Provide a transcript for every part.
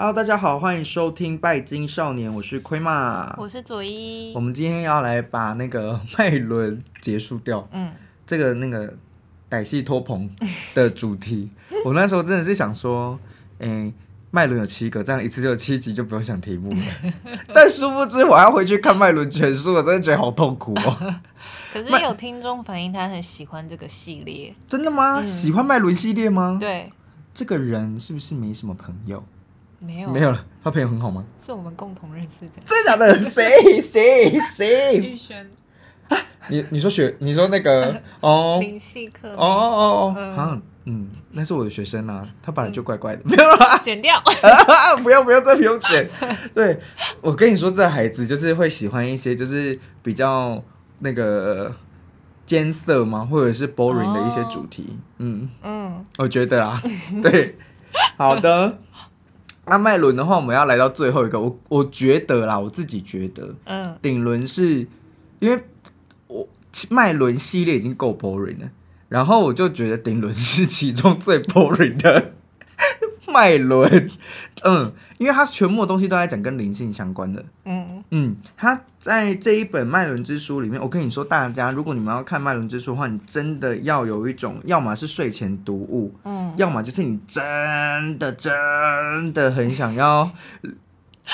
Hello，大家好，欢迎收听《拜金少年》，我是亏嘛，我是佐伊。我们今天要来把那个脉轮结束掉，嗯，这个那个歹戏托棚的主题，我那时候真的是想说，诶、欸，脉轮有七个，这样一次就有七集，就不用想题目了。但殊不知，我还要回去看脉轮全书，我真的觉得好痛苦哦。可是有听众反映他很喜欢这个系列，真的吗？嗯、喜欢脉轮系列吗？对，这个人是不是没什么朋友？没有，没有了。他朋友很好吗？是我们共同认识的。真的假的？谁谁谁？玉轩。你你说学，你说那个 哦，灵气课。哦哦哦，好，嗯，那是我的学生啊，他本来就怪怪的，没有啦，剪掉。不要不要，这不用剪。对，我跟你说，这孩子就是会喜欢一些，就是比较那个艰涩嘛，或者是 boring 的一些主题。嗯嗯，我觉得啊，对，好的。那脉轮的话，我们要来到最后一个，我我觉得啦，我自己觉得，嗯，顶轮是因为我脉轮系列已经够 boring 了，然后我就觉得顶轮是其中最 boring 的。脉轮，嗯，因为他全部的东西都在讲跟灵性相关的，嗯。嗯，他在这一本脉轮之书里面，我跟你说，大家如果你们要看脉轮之书的话，你真的要有一种，要么是睡前读物，嗯，要么就是你真的真的很想要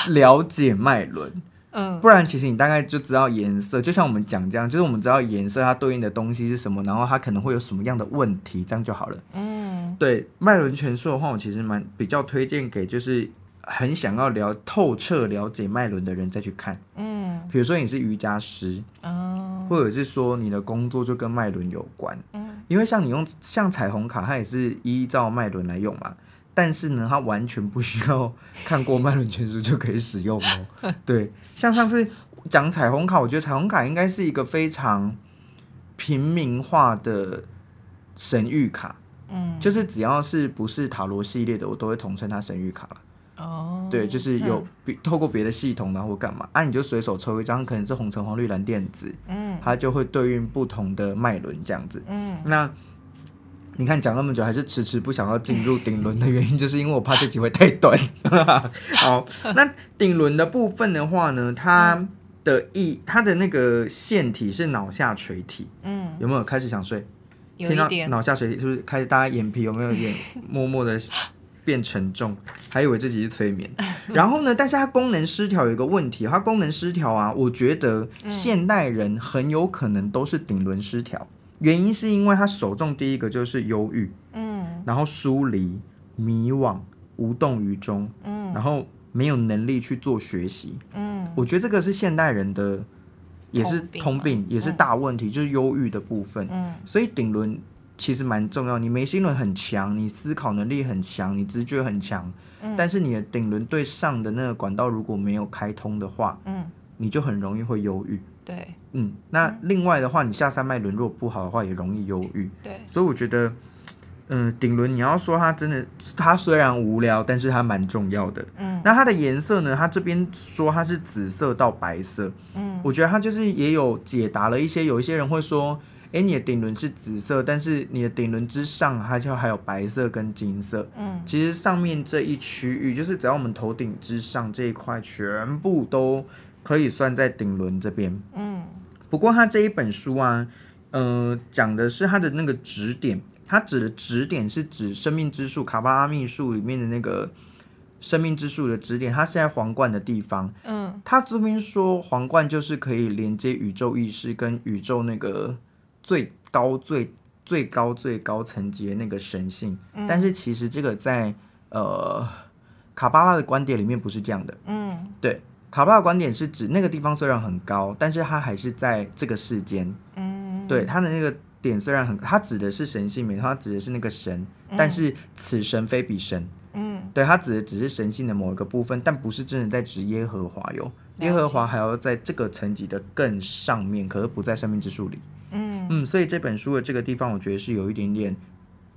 了解脉轮。嗯，不然其实你大概就知道颜色，就像我们讲这样，就是我们知道颜色它对应的东西是什么，然后它可能会有什么样的问题，这样就好了。嗯，对，脉轮全书的话，我其实蛮比较推荐给就是很想要了透彻了解脉轮的人再去看。嗯，比如说你是瑜伽师，哦，或者是说你的工作就跟脉轮有关。嗯，因为像你用像彩虹卡，它也是依照脉轮来用嘛。但是呢，它完全不需要看过脉轮全书就可以使用哦。对，像上次讲彩虹卡，我觉得彩虹卡应该是一个非常平民化的神谕卡。嗯，就是只要是不是塔罗系列的，我都会统称它神谕卡了。哦，对，就是有比透过别的系统然后干嘛，啊，你就随手抽一张，可能是红橙黄绿蓝靛紫，嗯，它就会对应不同的脉轮这样子。嗯，那。你看讲那么久，还是迟迟不想要进入顶轮的原因，就是因为我怕这集会太短。好，那顶轮的部分的话呢，它的意，它的那个腺体是脑下垂体。嗯，有没有开始想睡？有。听到脑下垂体是不是开始？大家眼皮有没有一点默默的变沉重？还以为自己是催眠。然后呢，但是它功能失调有一个问题，它功能失调啊，我觉得现代人很有可能都是顶轮失调。原因是因为他首重第一个就是忧郁，嗯，然后疏离、迷惘、无动于衷，嗯，然后没有能力去做学习，嗯，我觉得这个是现代人的，也是通病，也是大问题，就是忧郁的部分，嗯，所以顶轮其实蛮重要。你眉心轮很强，你思考能力很强，你直觉很强，嗯，但是你的顶轮对上的那个管道如果没有开通的话，嗯，你就很容易会忧郁。对，嗯，那另外的话，你下三脉轮如果不好的话，也容易忧郁。对，所以我觉得，嗯，顶轮你要说它真的，它虽然无聊，但是它蛮重要的。嗯，那它的颜色呢？它这边说它是紫色到白色。嗯，我觉得它就是也有解答了一些，有一些人会说，哎，你的顶轮是紫色，但是你的顶轮之上，它就还有白色跟金色。嗯，其实上面这一区域，就是只要我们头顶之上这一块，全部都。可以算在顶轮这边，嗯，不过他这一本书啊，呃，讲的是他的那个指点，他指的指点是指生命之树卡巴拉秘术里面的那个生命之树的指点，它是在皇冠的地方，嗯，他这边说皇冠就是可以连接宇宙意识跟宇宙那个最高最最高最高层级的那个神性，嗯，但是其实这个在呃卡巴拉的观点里面不是这样的，嗯，对。卡巴的观点是指那个地方虽然很高，但是它还是在这个世间。嗯，对，它的那个点虽然很，它指的是神性没错，它指的是那个神，嗯、但是此神非彼神。嗯，对，它指的只是神性的某一个部分，但不是真的在指耶和华哟。耶和华还要在这个层级的更上面，可是不在生命之树里。嗯嗯，所以这本书的这个地方，我觉得是有一点点，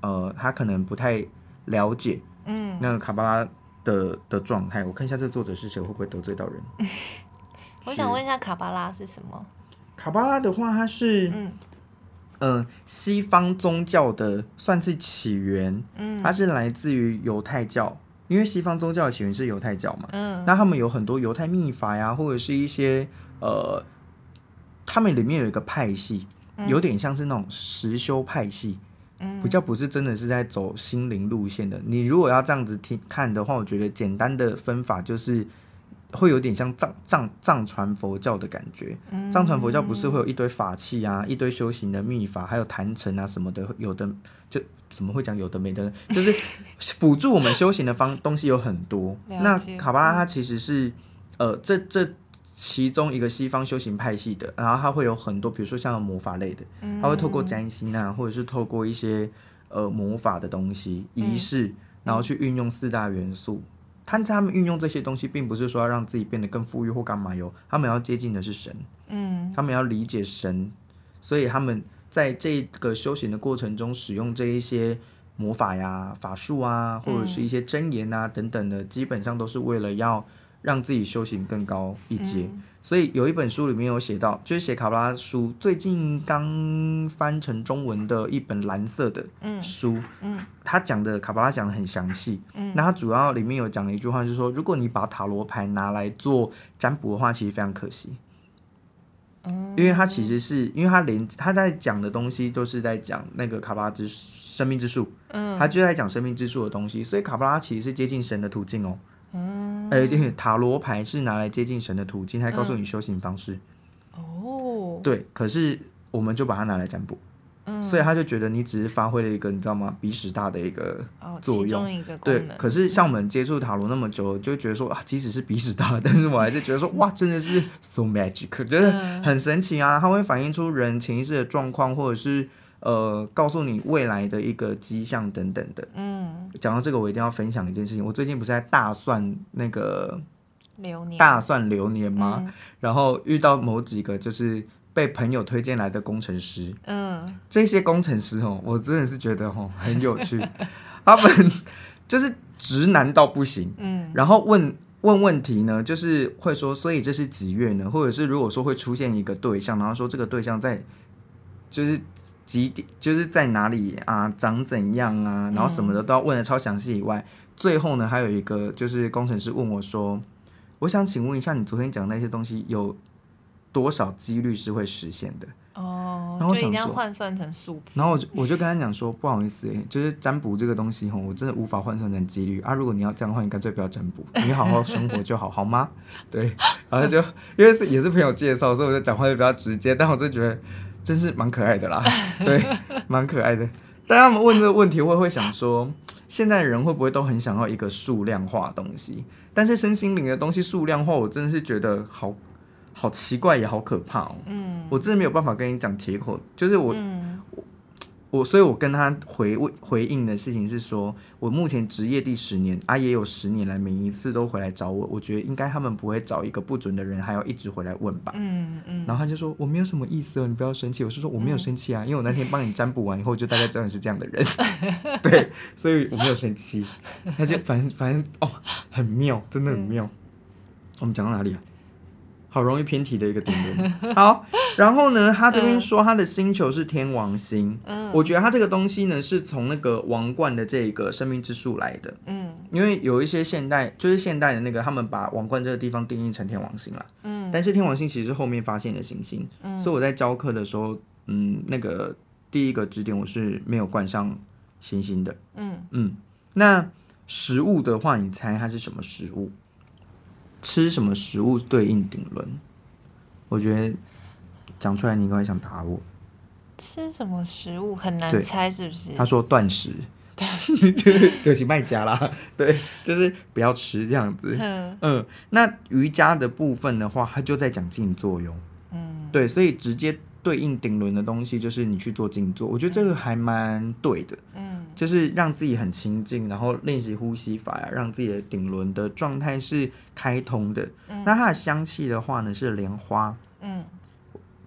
呃，他可能不太了解。嗯，那个卡巴拉。的的状态，我看一下这个作者是谁，会不会得罪到人？我想问一下，卡巴拉是什么？卡巴拉的话，它是嗯、呃、西方宗教的，算是起源。嗯，它是来自于犹太教因为西方宗教的起源是犹太教嘛，嗯，那他们有很多犹太秘法呀，或者是一些呃，他们里面有一个派系，有点像是那种实修派系，嗯，比较不是真的是在走心灵路线的。你如果要这样子听看的话，我觉得简单的分法就是会有点像藏藏藏传佛教的感觉。藏传佛教不是会有一堆法器啊，一堆修行的秘法，还有坛城啊什么的，有的就怎么会讲有的没的，就是辅助我们修行的方东西有很多。那卡巴拉它其实是呃这这。其中一个西方修行派系的，然后它会有很多，比如说像魔法类的，它会透过占星啊，或者是透过一些呃魔法的东西仪式，然后去运用四大元素。他他们运用这些东西，并不是说要让自己变得更富裕或干嘛哟，他们要接近的是神，嗯，他们要理解神，所以他们在这个修行的过程中，使用这一些魔法呀、法术啊，或者是一些真言啊等等的，基本上都是为了要。让自己修行更高一阶，嗯、所以有一本书里面有写到，就是写卡巴拉书，最近刚翻成中文的一本蓝色的书，嗯，嗯，他讲的卡巴拉讲的很详细，嗯，那他主要里面有讲了一句话，就是说，如果你把塔罗牌拿来做占卜的话，其实非常可惜，嗯，因为他其实是因为他连他在讲的东西都是在讲那个卡巴拉之生命之树，嗯，他就在讲生命之树的东西，所以卡巴拉其实是接近神的途径哦。嗯，哎、欸，塔罗牌是拿来接近神的途径，还告诉你修行方式。哦、嗯，对，可是我们就把它拿来占卜，嗯，所以他就觉得你只是发挥了一个你知道吗？鼻屎大的一个作用，哦、对。可是像我们接触塔罗那么久，就觉得说啊，即使是鼻屎大，但是我还是觉得说哇，真的是 so magic，觉得很神奇啊！它会反映出人潜意识的状况，或者是。呃，告诉你未来的一个迹象等等的。嗯，讲到这个，我一定要分享一件事情。我最近不是在大蒜那个流年，大蒜流年吗？嗯、然后遇到某几个就是被朋友推荐来的工程师。嗯，这些工程师哦，我真的是觉得哦很有趣。他们就是直男到不行。嗯，然后问问问题呢，就是会说，所以这是几月呢？或者是如果说会出现一个对象，然后说这个对象在就是。几点就是在哪里啊？长怎样啊？然后什么的都要问的超详细。以外，嗯、最后呢，还有一个就是工程师问我说：“我想请问一下，你昨天讲那些东西有多少几率是会实现的？”哦，然后我想说换算成数字。然后我就我就跟他讲说：“不好意思、欸，就是占卜这个东西吼，我真的无法换算成几率啊。如果你要这样的话，你干脆不要占卜，你好好生活就好，好吗？” 对，然后就因为是也是朋友介绍，所以我就讲话就比较直接，但我就觉得。真是蛮可爱的啦，对，蛮可爱的。大家们问这个问题，会会想说，现在人会不会都很想要一个数量化的东西？但是身心灵的东西数量化，我真的是觉得好好奇怪，也好可怕哦。嗯，我真的没有办法跟你讲铁口，就是我。嗯我所以，我跟他回问回应的事情是说，我目前职业第十年啊，也有十年来每一次都回来找我，我觉得应该他们不会找一个不准的人，还要一直回来问吧。嗯嗯。然后他就说我没有什么意思哦，你不要生气。我是说我没有生气啊，因为我那天帮你占卜完以后，就大概知道你是这样的人。对，所以我没有生气。他就反正反正哦，很妙，真的很妙。我们讲到哪里啊？好容易偏题的一个点点。好，然后呢，他这边说他的星球是天王星。嗯，我觉得他这个东西呢，是从那个王冠的这个生命之树来的。嗯，因为有一些现代，就是现代的那个，他们把王冠这个地方定义成天王星了。嗯，但是天王星其实是后面发现的行星。嗯，所以我在教课的时候，嗯，那个第一个指点我是没有冠上星星的。嗯嗯，那食物的话，你猜它是什么食物？吃什么食物对应顶轮？我觉得讲出来你应该会想打我。吃什么食物很难猜，是不是？他说断食，就是就是卖家啦。对，就是不要吃这样子。嗯嗯。那瑜伽的部分的话，它就在讲静坐哟。嗯。对，所以直接对应顶轮的东西就是你去做静坐，我觉得这个还蛮对的。嗯。就是让自己很清静，然后练习呼吸法呀，让自己的顶轮的状态是开通的。嗯、那它的香气的话呢，是莲花。嗯，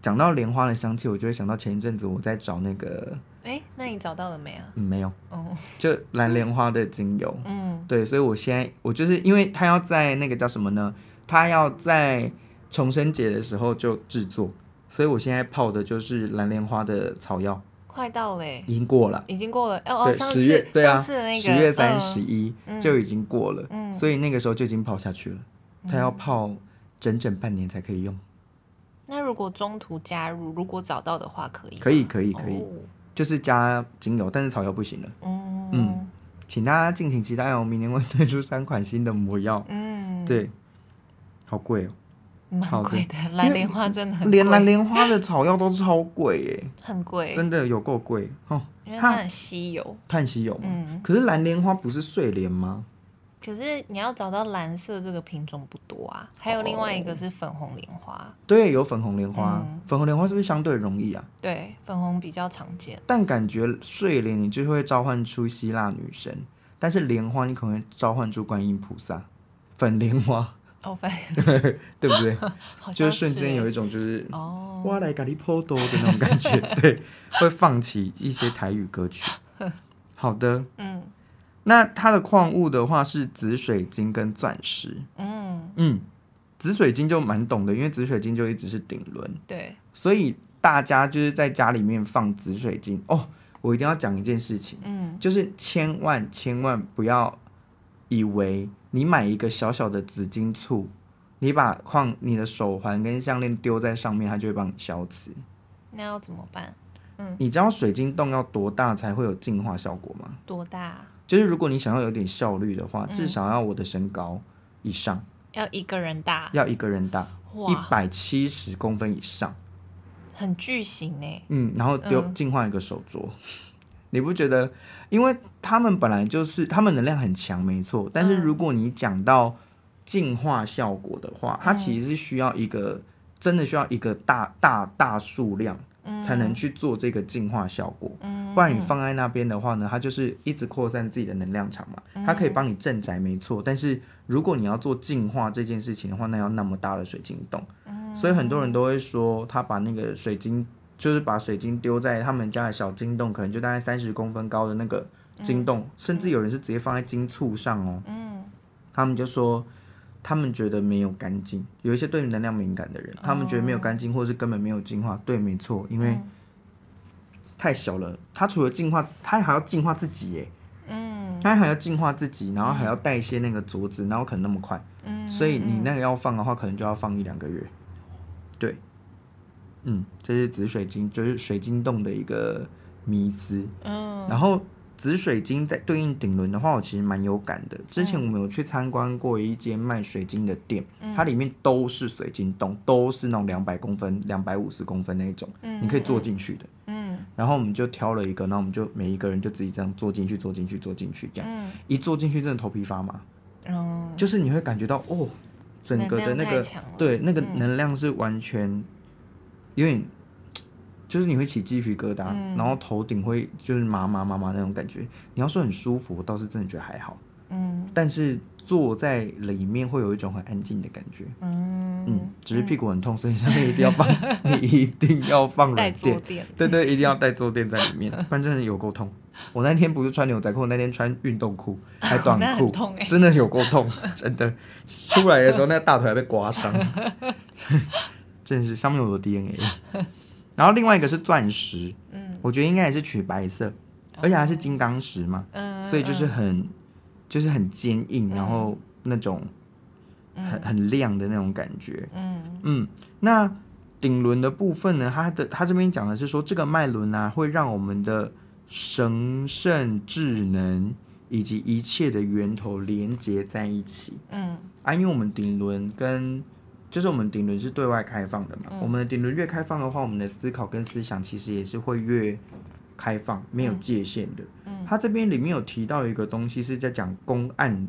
讲到莲花的香气，我就会想到前一阵子我在找那个。哎、欸，那你找到了没啊？嗯，没有。哦，就蓝莲花的精油。嗯，对，所以我现在我就是因为它要在那个叫什么呢？它要在重生节的时候就制作，所以我现在泡的就是蓝莲花的草药。快到嘞，已经过了，已经过了。哦哦，十月对啊，十月三十一就已经过了，所以那个时候就已经泡下去了。它要泡整整半年才可以用。那如果中途加入，如果找到的话，可以？可以，可以，可以，就是加精油，但是草药不行了。嗯嗯，请大家敬请期待哦，明年会推出三款新的魔药。嗯，对，好贵哦。蛮贵的，蓝莲花真的很贵，连蓝莲花的草药都超贵耶，很贵，真的有够贵哦。因为它很稀有，它很稀有嘛。嗯。可是蓝莲花不是睡莲吗？可是你要找到蓝色这个品种不多啊。还有另外一个是粉红莲花。对，有粉红莲花。粉红莲花是不是相对容易啊？对，粉红比较常见。但感觉睡莲你就会召唤出希腊女神，但是莲花你可能会召唤出观音菩萨。粉莲花。哦，反 对不对？就是瞬间有一种就是哦，哇来咖喱坡多的那种感觉，对，会放起一些台语歌曲。好的，嗯，那它的矿物的话是紫水晶跟钻石，嗯。嗯，紫水晶就蛮懂的，因为紫水晶就一直是顶轮，对，所以大家就是在家里面放紫水晶。哦。我一定要讲一件事情，嗯，就是千万千万不要以为。你买一个小小的紫金簇，你把矿、你的手环跟项链丢在上面，它就会帮你消磁。那要怎么办？嗯，你知道水晶洞要多大才会有净化效果吗？多大？就是如果你想要有点效率的话，至少要我的身高以上。要一个人大？要一个人大，一百七十公分以上。很巨型诶。嗯，然后丢净化一个手镯。你不觉得？因为他们本来就是，他们能量很强，没错。但是如果你讲到净化效果的话，嗯、它其实是需要一个，真的需要一个大大大数量，才能去做这个净化效果。嗯、不然你放在那边的话呢，它就是一直扩散自己的能量场嘛。它可以帮你镇宅，没错。但是如果你要做净化这件事情的话，那要那么大的水晶洞。所以很多人都会说，他把那个水晶。就是把水晶丢在他们家的小金洞，可能就大概三十公分高的那个金洞，嗯、甚至有人是直接放在金簇上哦。嗯，他们就说他们觉得没有干净，有一些对能量敏感的人，他们觉得没有干净，或是根本没有净化。对，没错，因为太小了，它除了净化，它还要净化自己耶。嗯，它还要净化自己，然后还要带一些那个镯子，然后可能那么快。嗯，所以你那个要放的话，可能就要放一两个月。对。嗯，这是紫水晶，就是水晶洞的一个迷思。嗯，然后紫水晶在对应顶轮的话，我其实蛮有感的。之前我们有去参观过一间卖水晶的店，嗯、它里面都是水晶洞，都是那种两百公分、两百五十公分那种，嗯、你可以坐进去的。嗯，然后我们就挑了一个，然后我们就每一个人就自己这样坐进去，坐进去，坐进去，这样。嗯、一坐进去，真的头皮发麻。嗯，就是你会感觉到哦，整个的那个对那个能量是完全。因为就是你会起鸡皮疙瘩，嗯、然后头顶会就是麻麻麻麻那种感觉。你要说很舒服，我倒是真的觉得还好。嗯，但是坐在里面会有一种很安静的感觉。嗯嗯，只是屁股很痛，所以下面一定要放，你一定要放软垫。对对，一定要带坐垫在里面，不然真的有够痛。我那天不是穿牛仔裤，那天穿运动裤还短裤，哦欸、真的有够痛，真的。出来的时候，那个大腿还被刮伤。真是上面有 DNA，然后另外一个是钻石，嗯，我觉得应该也是取白色，而且它是金刚石嘛，嗯，所以就是很就是很坚硬，然后那种很很亮的那种感觉，嗯。嗯。那顶轮的部分呢，它的它这边讲的是说，这个脉轮啊，会让我们的神圣智能以及一切的源头连接在一起，嗯，啊，因为我们顶轮跟就是我们顶轮是对外开放的嘛，嗯、我们的顶轮越开放的话，我们的思考跟思想其实也是会越开放，没有界限的。嗯，他这边里面有提到一个东西是在讲公案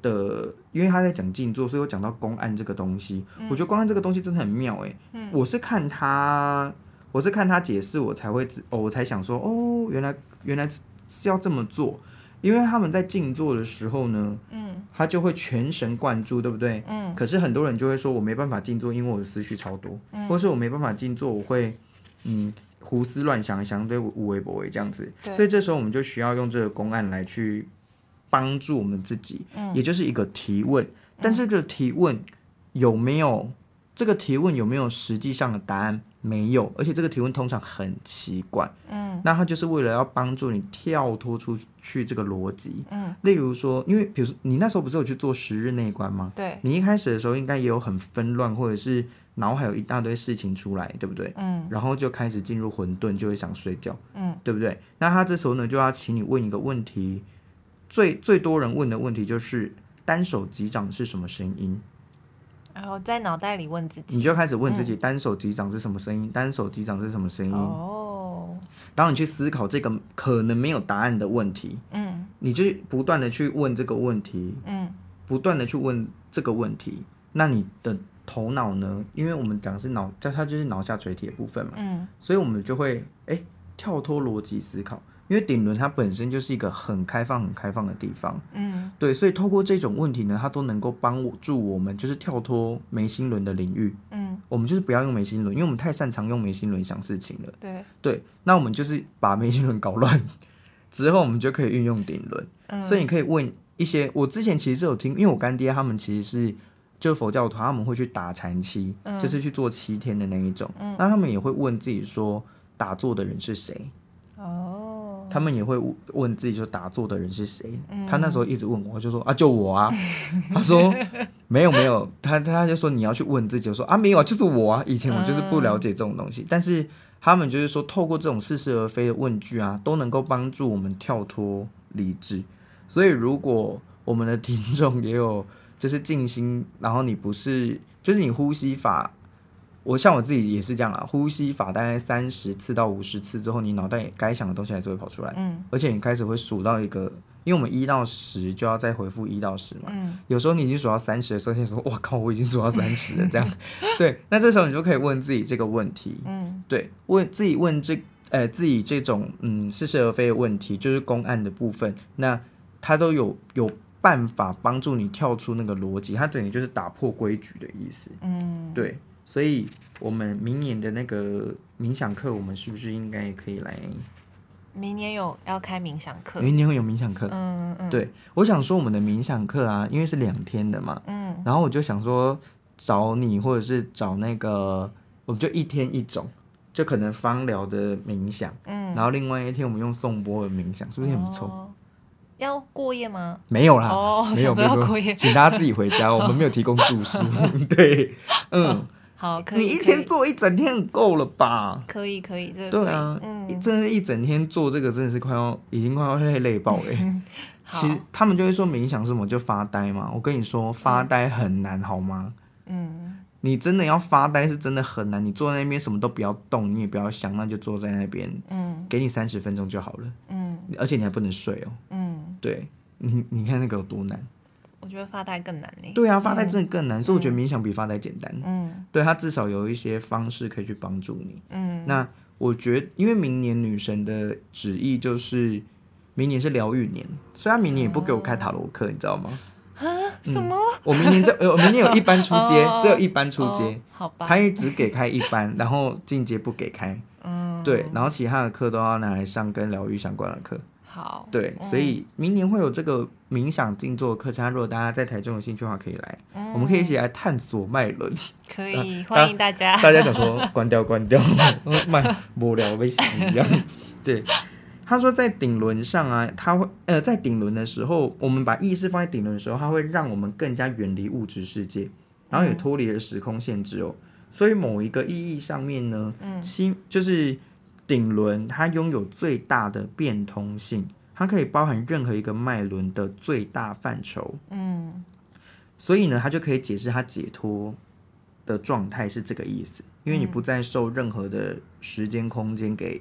的，因为他在讲静坐，所以我讲到公案这个东西，嗯、我觉得公案这个东西真的很妙哎。嗯，我是看他，我是看他解释，我才会哦，我才想说哦，原来原来是要这么做。因为他们在静坐的时候呢，嗯，他就会全神贯注，对不对？嗯。可是很多人就会说，我没办法静坐，因为我的思绪超多，嗯，或是我没办法静坐，我会嗯胡思乱想，相对无为不为这样子。对所以这时候我们就需要用这个公案来去帮助我们自己，嗯，也就是一个提问。但这个提问有没有这个提问有没有实际上的答案？没有，而且这个提问通常很奇怪。嗯，那他就是为了要帮助你跳脱出去这个逻辑。嗯，例如说，因为比如说你那时候不是有去做十日内观吗？对，你一开始的时候应该也有很纷乱，或者是脑海有一大堆事情出来，对不对？嗯，然后就开始进入混沌，就会想睡觉。嗯，对不对？那他这时候呢，就要请你问一个问题，最最多人问的问题就是单手击掌是什么声音？然后在脑袋里问自己，你就开始问自己，嗯、单手击掌是什么声音？单手击掌是什么声音？哦，然后你去思考这个可能没有答案的问题，嗯，你就不断的去问这个问题，嗯，不断的去问这个问题，那你的头脑呢？因为我们讲的是脑，它它就是脑下垂体的部分嘛，嗯，所以我们就会哎跳脱逻辑思考。因为顶轮它本身就是一个很开放、很开放的地方，嗯，对，所以透过这种问题呢，它都能够帮助我们，就是跳脱眉心轮的领域，嗯，我们就是不要用眉心轮，因为我们太擅长用眉心轮想事情了，对，对，那我们就是把眉心轮搞乱之后，我们就可以运用顶轮，嗯，所以你可以问一些，我之前其实是有听，因为我干爹他们其实是就佛教徒，他们会去打禅七，嗯，就是去做七天的那一种，嗯，那他们也会问自己说，打坐的人是谁？哦，他们也会问自己，说打坐的人是谁？嗯、他那时候一直问我，就说啊，就我啊。他说没有没有，他他就说你要去问自己，就说啊没有啊，就是我啊。以前我就是不了解这种东西，嗯、但是他们就是说，透过这种似是而非的问句啊，都能够帮助我们跳脱理智。所以如果我们的听众也有就是静心，然后你不是就是你呼吸法。我像我自己也是这样啊，呼吸法大概三十次到五十次之后，你脑袋该想的东西还是会跑出来，嗯，而且你开始会数到一个，因为我们一到十就要再回复一到十嘛，嗯，有时候你已经数到三十的时候，你说哇靠，我已经数到三十了，这样，对，那这时候你就可以问自己这个问题，嗯，对，问自己问这呃自己这种嗯似是而非的问题，就是公案的部分，那它都有有办法帮助你跳出那个逻辑，它等于就是打破规矩的意思，嗯，对。所以，我们明年的那个冥想课，我们是不是应该也可以来？明年有要开冥想课，明年会有冥想课。嗯嗯。对，我想说我们的冥想课啊，因为是两天的嘛，嗯。然后我就想说找你，或者是找那个，我们就一天一种，就可能芳疗的冥想，嗯。然后另外一天我们用颂钵的冥想，是不是很不错？哦，要过夜吗？没有啦，哦，没有没有过夜，请大家自己回家，我们没有提供住宿。对，嗯。哦好，可以，你一天做一整天够了吧？可以，可以，这个对啊，嗯，真的，一整天做这个真的是快要，已经快要累累爆了。其实他们就会说冥想是什么，就发呆嘛。我跟你说，发呆很难，好吗？嗯，你真的要发呆是真的很难。你坐在那边什么都不要动，你也不要想，那就坐在那边，嗯，给你三十分钟就好了，嗯，而且你还不能睡哦，嗯，对，你你看那个有多难。我觉得发呆更难呢。对啊，发呆真的更难，嗯、所以我觉得冥想比发呆简单。嗯，对，它至少有一些方式可以去帮助你。嗯，那我觉得，因为明年女神的旨意就是明年是疗愈年，所以她明年也不给我开塔罗课，嗯、你知道吗？啊？什么？嗯、我明年就 呃，明年有一班出街，哦、只有一班出街，哦，好吧？他也只给开一班，然后进阶不给开。嗯，对，然后其他的课都要拿来上跟疗愈相关的课。好，对，嗯、所以明年会有这个冥想静坐课程。如果大家在台中有兴趣的话，可以来，嗯、我们可以一起来探索脉轮。可以，欢迎大家。大家想说关掉关掉，蛮无聊被死一样。对，他说在顶轮上啊，他会呃在顶轮的时候，我们把意识放在顶轮的时候，它会让我们更加远离物质世界，然后也脱离了时空限制哦。嗯、所以某一个意义上面呢，嗯，心就是。顶轮它拥有最大的变通性，它可以包含任何一个脉轮的最大范畴。嗯，所以呢，它就可以解释它解脱的状态是这个意思，因为你不再受任何的时间空间给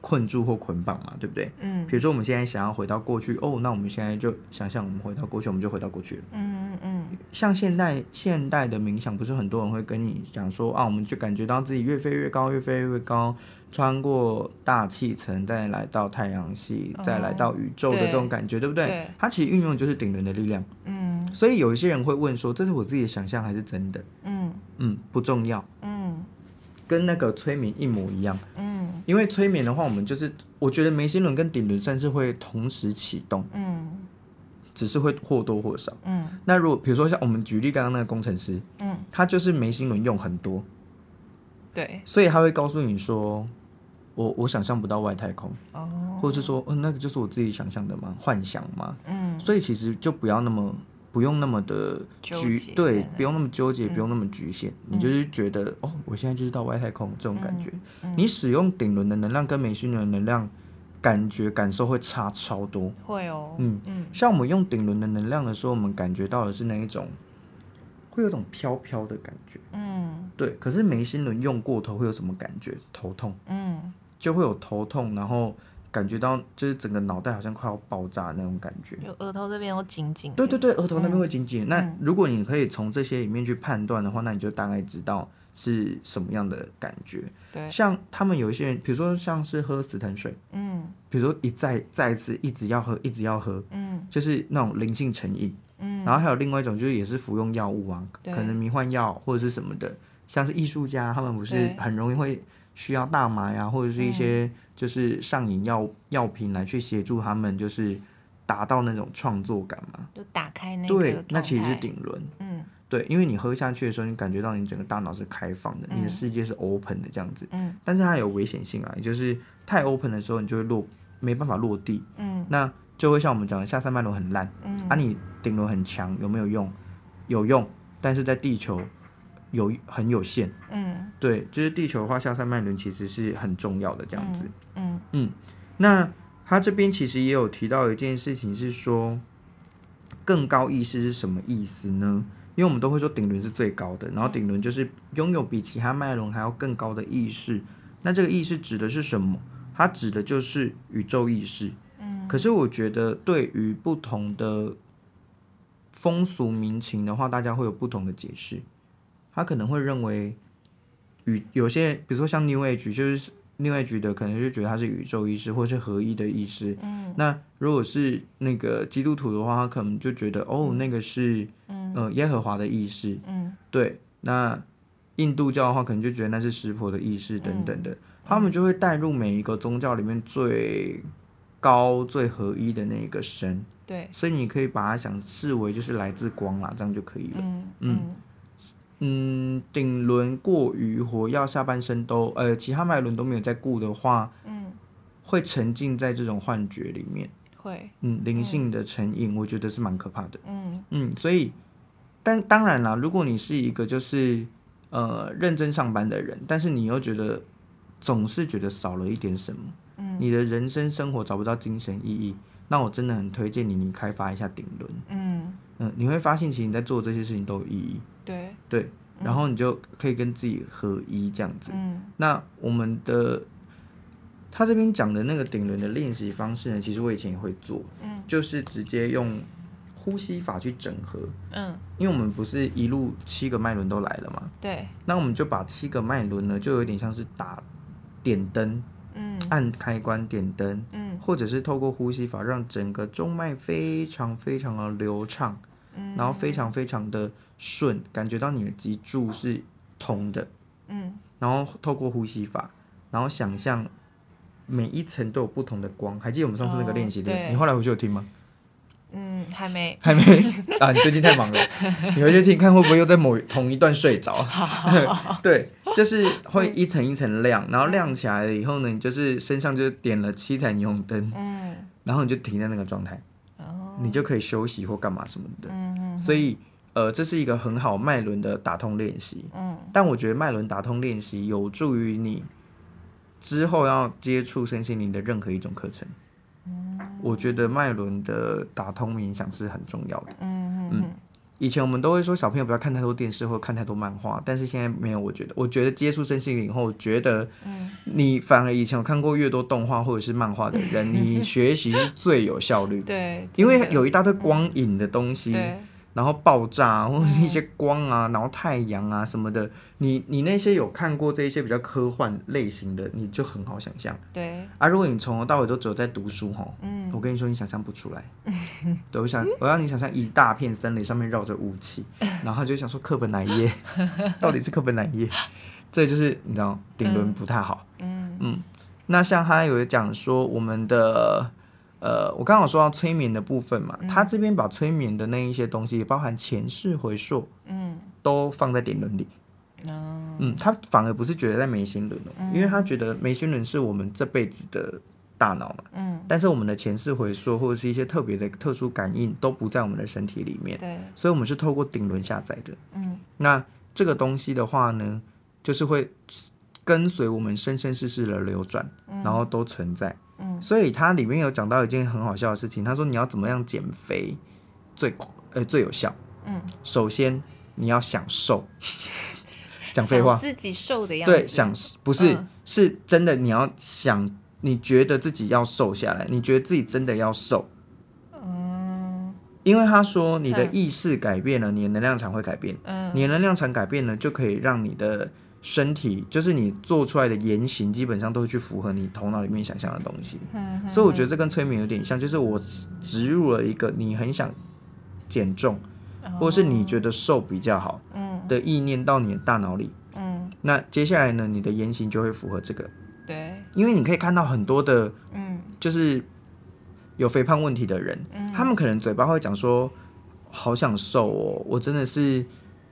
困住或捆绑嘛，对不对？嗯，比如说我们现在想要回到过去，哦，那我们现在就想象我们回到过去，我们就回到过去了。嗯嗯嗯。像现代现代的冥想，不是很多人会跟你讲说啊，我们就感觉到自己越飞越高，越飞越高，穿过大气层，再来到太阳系，再来到宇宙的这种感觉，对不对？对。它其实运用的就是顶轮的力量。嗯。所以有一些人会问说，这是我自己的想象还是真的？嗯嗯，不重要。嗯。跟那个催眠一模一样，嗯，因为催眠的话，我们就是我觉得眉心轮跟顶轮算是会同时启动，嗯，只是会或多或少，嗯。那如果比如说像我们举例刚刚那个工程师，嗯，他就是眉心轮用很多，对，所以他会告诉你说，我我想象不到外太空，哦，或者是说，嗯，那个就是我自己想象的吗？幻想吗？嗯，所以其实就不要那么不用那么的局，对，不用那么纠结，不用那么局限，你就是觉得哦，我现在就是到外太空这种感觉。你使用顶轮的能量跟眉心轮的能量。感觉感受会差超多，会哦，嗯。嗯，像我们用顶轮的能量的时候，我们感觉到的是那一种，会有种飘飘的感觉，嗯，对。可是眉心轮用过头会有什么感觉？头痛，嗯，就会有头痛，然后感觉到就是整个脑袋好像快要爆炸那种感觉，有额头这边都紧紧，对对对，额头那边会紧紧。那如果你可以从这些里面去判断的话，那你就大概知道。是什么样的感觉？对，像他们有一些人，比如说像是喝死藤水，嗯，比如说一再再次一直要喝，一直要喝，嗯，就是那种灵性成瘾，嗯，然后还有另外一种就是也是服用药物啊，可能迷幻药或者是什么的，像是艺术家，他们不是很容易会需要大麻呀，或者是一些就是上瘾药药品来去协助他们，就是达到那种创作感嘛，就打开那个，对，那其实是顶轮，嗯。对，因为你喝下去的时候，你感觉到你整个大脑是开放的，嗯、你的世界是 open 的这样子。嗯。但是它有危险性啊，也就是太 open 的时候，你就会落没办法落地。嗯。那就会像我们讲的，下三脉轮很烂。嗯。啊，你顶轮很强，有没有用？有用，但是在地球有很有限。嗯。对，就是地球的话，下三脉轮其实是很重要的这样子。嗯。嗯，嗯。那他这边其实也有提到一件事情，是说更高意识是什么意思呢？因为我们都会说顶轮是最高的，然后顶轮就是拥有比其他脉轮还要更高的意识。那这个意识指的是什么？它指的就是宇宙意识。嗯。可是我觉得，对于不同的风俗民情的话，大家会有不同的解释。他可能会认为，宇有些，比如说像 New Age，就是。另外觉得可能就觉得他是宇宙意识，或是合一的意识。嗯，那如果是那个基督徒的话，他可能就觉得哦，那个是嗯、呃、耶和华的意识。嗯，对。那印度教的话，可能就觉得那是湿婆的意识等等的。嗯、他们就会带入每一个宗教里面最高、最合一的那个神。对。所以你可以把它想视为就是来自光啦，这样就可以了。嗯。嗯嗯，顶轮过于活，要下半身都呃，其他脉轮都没有在顾的话，嗯，会沉浸在这种幻觉里面，会，嗯，灵性的成瘾，我觉得是蛮可怕的，嗯。嗯，所以，但当然啦，如果你是一个就是呃认真上班的人，但是你又觉得总是觉得少了一点什么，嗯，你的人生生活找不到精神意义，那我真的很推荐你，你开发一下顶轮，嗯嗯，你会发现其实你在做这些事情都有意义。对对，然后你就可以跟自己合一这样子。嗯，那我们的他这边讲的那个顶轮的练习方式呢，其实我以前也会做。嗯，就是直接用呼吸法去整合。嗯，因为我们不是一路七个脉轮都来了嘛。对。那我们就把七个脉轮呢，就有点像是打点灯，嗯，按开关点灯，嗯，或者是透过呼吸法让整个中脉非常非常的流畅。然后非常非常的顺，感觉到你的脊柱是通的，嗯，然后透过呼吸法，然后想象每一层都有不同的光，还记得我们上次那个练习的？哦、对，你后来回去有听吗？嗯，还没，还没？啊！你最近太忙了，你回去听看会不会又在某同一段睡着？对，就是会一层一层亮，然后亮起来了以后呢，你就是身上就点了七彩霓虹灯，嗯，然后你就停在那个状态。你就可以休息或干嘛什么的，嗯嗯嗯、所以呃，这是一个很好脉轮的打通练习。嗯，但我觉得脉轮打通练习有助于你之后要接触身心灵的任何一种课程。嗯，我觉得脉轮的打通冥想是很重要的。嗯嗯。嗯以前我们都会说小朋友不要看太多电视或看太多漫画，但是现在没有。我觉得，我觉得接触身心灵以后，觉得你反而以前有看过越多动画或者是漫画的人，你学习是最有效率。对，因为有一大堆光影的东西。对。然后爆炸或者是一些光啊，然后太阳啊什么的，你你那些有看过这一些比较科幻类型的，你就很好想象。对啊，如果你从头到尾都只有在读书哈，嗯，我跟你说，你想象不出来。对，我想我让你想象一大片森林上面绕着雾气，然后就想说课本哪一页，到底是课本哪一页？这就是你知道顶轮不太好。嗯嗯，那像他有讲说我们的。呃，我刚好说到催眠的部分嘛，嗯、他这边把催眠的那一些东西，包含前世回溯，嗯，都放在顶轮里。嗯，嗯，他反而不是觉得在眉心轮哦，嗯、因为他觉得眉心轮是我们这辈子的大脑嘛，嗯，但是我们的前世回溯或者是一些特别的特殊感应都不在我们的身体里面，对，所以我们是透过顶轮下载的，嗯，那这个东西的话呢，就是会跟随我们生生世世的流转，嗯、然后都存在，嗯，所以它里面有讲到一件很好笑的事情，他说你要怎么样减肥最呃最有效，嗯，首先你要想瘦。讲废话，自己瘦的样子。对，想不是、嗯、是真的，你要想，你觉得自己要瘦下来，你觉得自己真的要瘦。嗯，因为他说你的意识改变了，嗯、你的能量场会改变。嗯，你的能量场改变了，就可以让你的身体，就是你做出来的言行，基本上都会去符合你头脑里面想象的东西。嗯，所以我觉得这跟催眠有点像，就是我植入了一个你很想减重。或者是你觉得瘦比较好，嗯的意念到你的大脑里，嗯，那接下来呢，你的言行就会符合这个，对，因为你可以看到很多的，嗯，就是有肥胖问题的人，嗯，他们可能嘴巴会讲说，好想瘦哦，我真的是。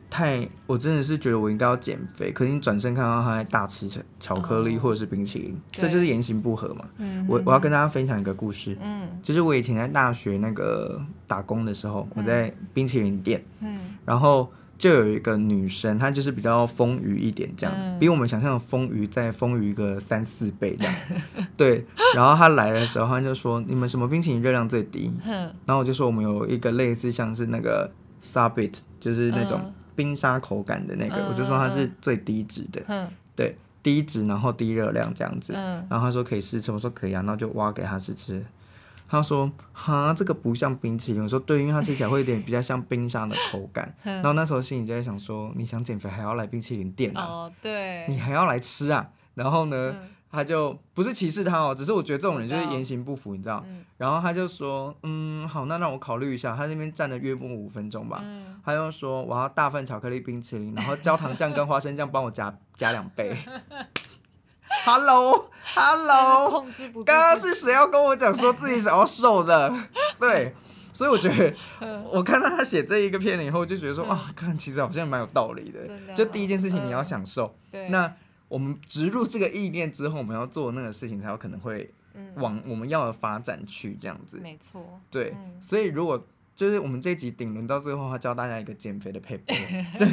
太，我真的是觉得我应该要减肥，可是你转身看到他在大吃巧克力或者是冰淇淋，这、oh, 就是言行不合嘛。嗯、我我要跟大家分享一个故事。嗯，就是我以前在大学那个打工的时候，嗯、我在冰淇淋店。嗯，然后就有一个女生，她就是比较丰腴一点，这样，嗯、比我们想象的丰腴再丰腴个三四倍这样。对，然后她来的时候，她就说：“你们什么冰淇淋热量最低？”嗯，然后我就说：“我们有一个类似像是那个 Subbit，就是那种。”冰沙口感的那个，嗯、我就说它是最低脂的，嗯、对，低脂然后低热量这样子，嗯、然后她说可以试吃，我说可以啊，然后就挖给她试吃，他说哈这个不像冰淇淋，我说对，因为它吃起来会有点比较像冰沙的口感，嗯、然后那时候心里就在想说，你想减肥还要来冰淇淋店啊？哦，对，你还要来吃啊？然后呢？嗯他就不是歧视他哦，只是我觉得这种人就是言行不符，你知道？嗯、然后他就说，嗯，好，那让我考虑一下。他那边站了约莫五分钟吧。嗯、他又说，我要大份巧克力冰淇淋，然后焦糖酱跟花生酱帮我加加 两倍。Hello，Hello，控制不住。刚刚是谁要跟我讲说自己想要瘦的？对，所以我觉得，我看到他写这一个片以后，就觉得说，啊，看其实好像蛮有道理的。就第一件事情，你要想瘦。对。那。我们植入这个意念之后，我们要做那个事情才有可能会往我们要的发展去，这样子。没错。对，嗯、所以如果就是我们这一集顶轮到最后，他教大家一个减肥的撇步，对，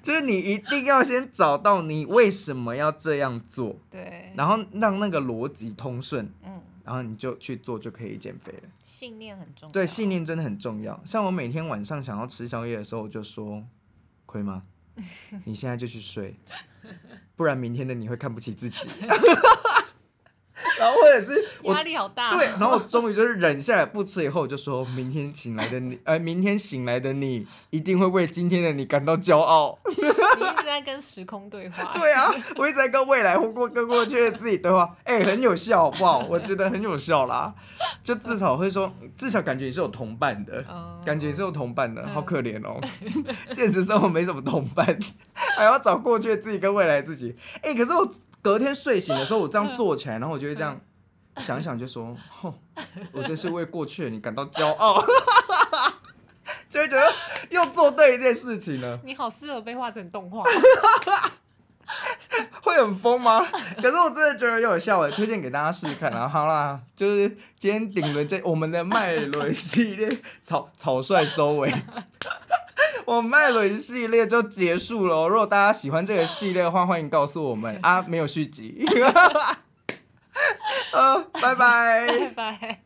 就是你一定要先找到你为什么要这样做，对，然后让那个逻辑通顺，嗯，然后你就去做就可以减肥了。信念很重要。对，信念真的很重要。像我每天晚上想要吃宵夜的时候，我就说，亏吗？你现在就去睡。不然明天的你会看不起自己，然后或者是压力好大，对，然后我终于就是忍下来不吃，以后我就说明天醒来的你，呃，明天醒来的你一定会为今天的你感到骄傲。你一直在跟时空对话，对啊，我一直在跟未来或过跟过去的自己对话，哎、欸，很有效，好不好？我觉得很有效啦，就至少会说，至少感觉你是有同伴的，感觉你是有同伴的，好可怜哦，现实生活没什么同伴。还要找过去的自己跟未来自己，哎、欸，可是我隔天睡醒的时候，我这样坐起来，然后我就会这样想一想，就说，哼，我真是为过去的你感到骄傲，就会觉得又做对一件事情了。你好适合被画成动画，会很疯吗？可是我真的觉得又有效，我推荐给大家试试看。然后好啦，就是今天顶轮这我们的脉轮系列草草率收尾。我麦伦系列就结束了。如果大家喜欢这个系列的话，欢迎告诉我们 啊，没有续集。呃，拜拜。拜拜。